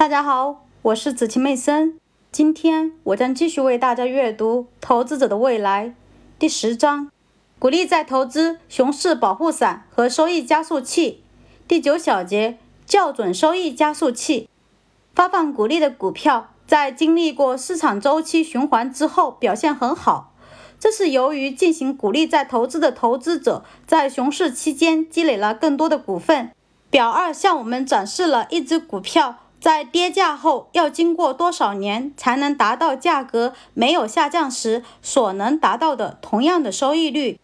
大家好，我是子晴妹森。今天我将继续为大家阅读《投资者的未来》第十章：鼓励再投资、熊市保护伞和收益加速器。第九小节：校准收益加速器。发放股利的股票在经历过市场周期循环之后表现很好，这是由于进行股利再投资的投资者在熊市期间积累了更多的股份。表二向我们展示了一只股票。在跌价后要经过多少年才能达到价格没有下降时所能达到的同样的收益率？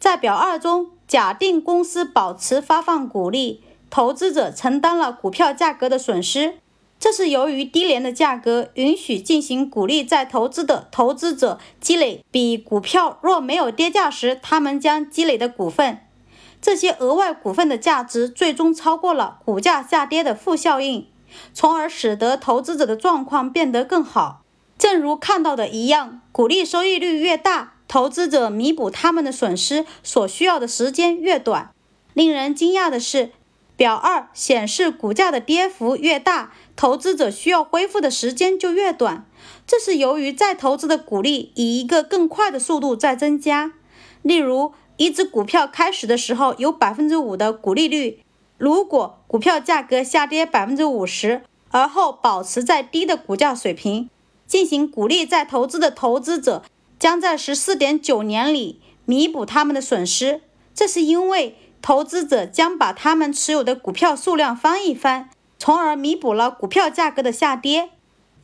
在表二中，假定公司保持发放股利，投资者承担了股票价格的损失，这是由于低廉的价格允许进行股利再投资的投资者积累比股票若没有跌价时他们将积累的股份，这些额外股份的价值最终超过了股价下跌的负效应。从而使得投资者的状况变得更好。正如看到的一样，股利收益率越大，投资者弥补他们的损失所需要的时间越短。令人惊讶的是，表二显示股价的跌幅越大，投资者需要恢复的时间就越短。这是由于再投资的股利以一个更快的速度在增加。例如，一只股票开始的时候有百分之五的股利率。如果股票价格下跌百分之五十，而后保持在低的股价水平，进行股利再投资的投资者将在十四点九年里弥补他们的损失。这是因为投资者将把他们持有的股票数量翻一番，从而弥补了股票价格的下跌。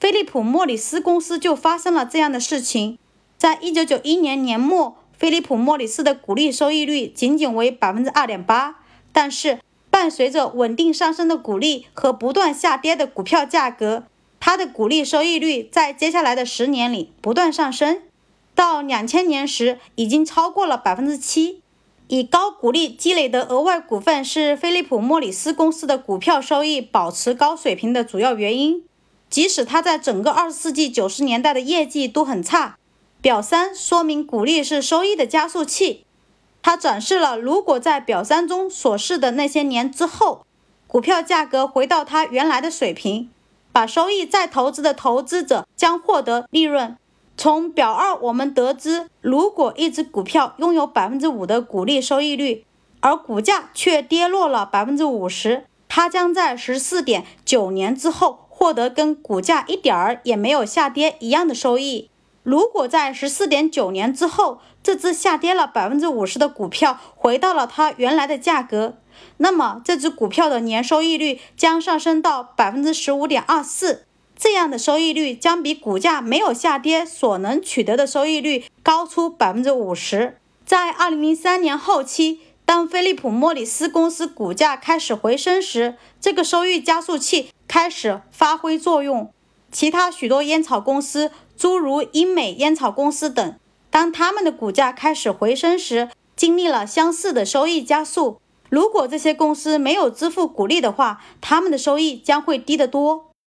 菲利普莫里斯公司就发生了这样的事情。在一九九一年年末，菲利普莫里斯的股利收益率仅仅为百分之二点八，但是。伴随着稳定上升的股利和不断下跌的股票价格，它的股利收益率在接下来的十年里不断上升，到两千年时已经超过了百分之七。以高股利积累的额外股份是菲利普莫里斯公司的股票收益保持高水平的主要原因，即使它在整个二十世纪九十年代的业绩都很差。表三说明股利是收益的加速器。它展示了，如果在表三中所示的那些年之后，股票价格回到它原来的水平，把收益再投资的投资者将获得利润。从表二我们得知，如果一只股票拥有百分之五的股利收益率，而股价却跌落了百分之五十，它将在十四点九年之后获得跟股价一点儿也没有下跌一样的收益。如果在十四点九年之后，这只下跌了百分之五十的股票回到了它原来的价格，那么这只股票的年收益率将上升到百分之十五点二四。这样的收益率将比股价没有下跌所能取得的收益率高出百分之五十。在二零零三年后期，当菲利普莫里斯公司股价开始回升时，这个收益加速器开始发挥作用。其他许多烟草公司。诸如英美烟草公司等，当他们的股价开始回升时，经历了相似的收益加速。如果这些公司没有支付股利的话，他们的收益将会低得多。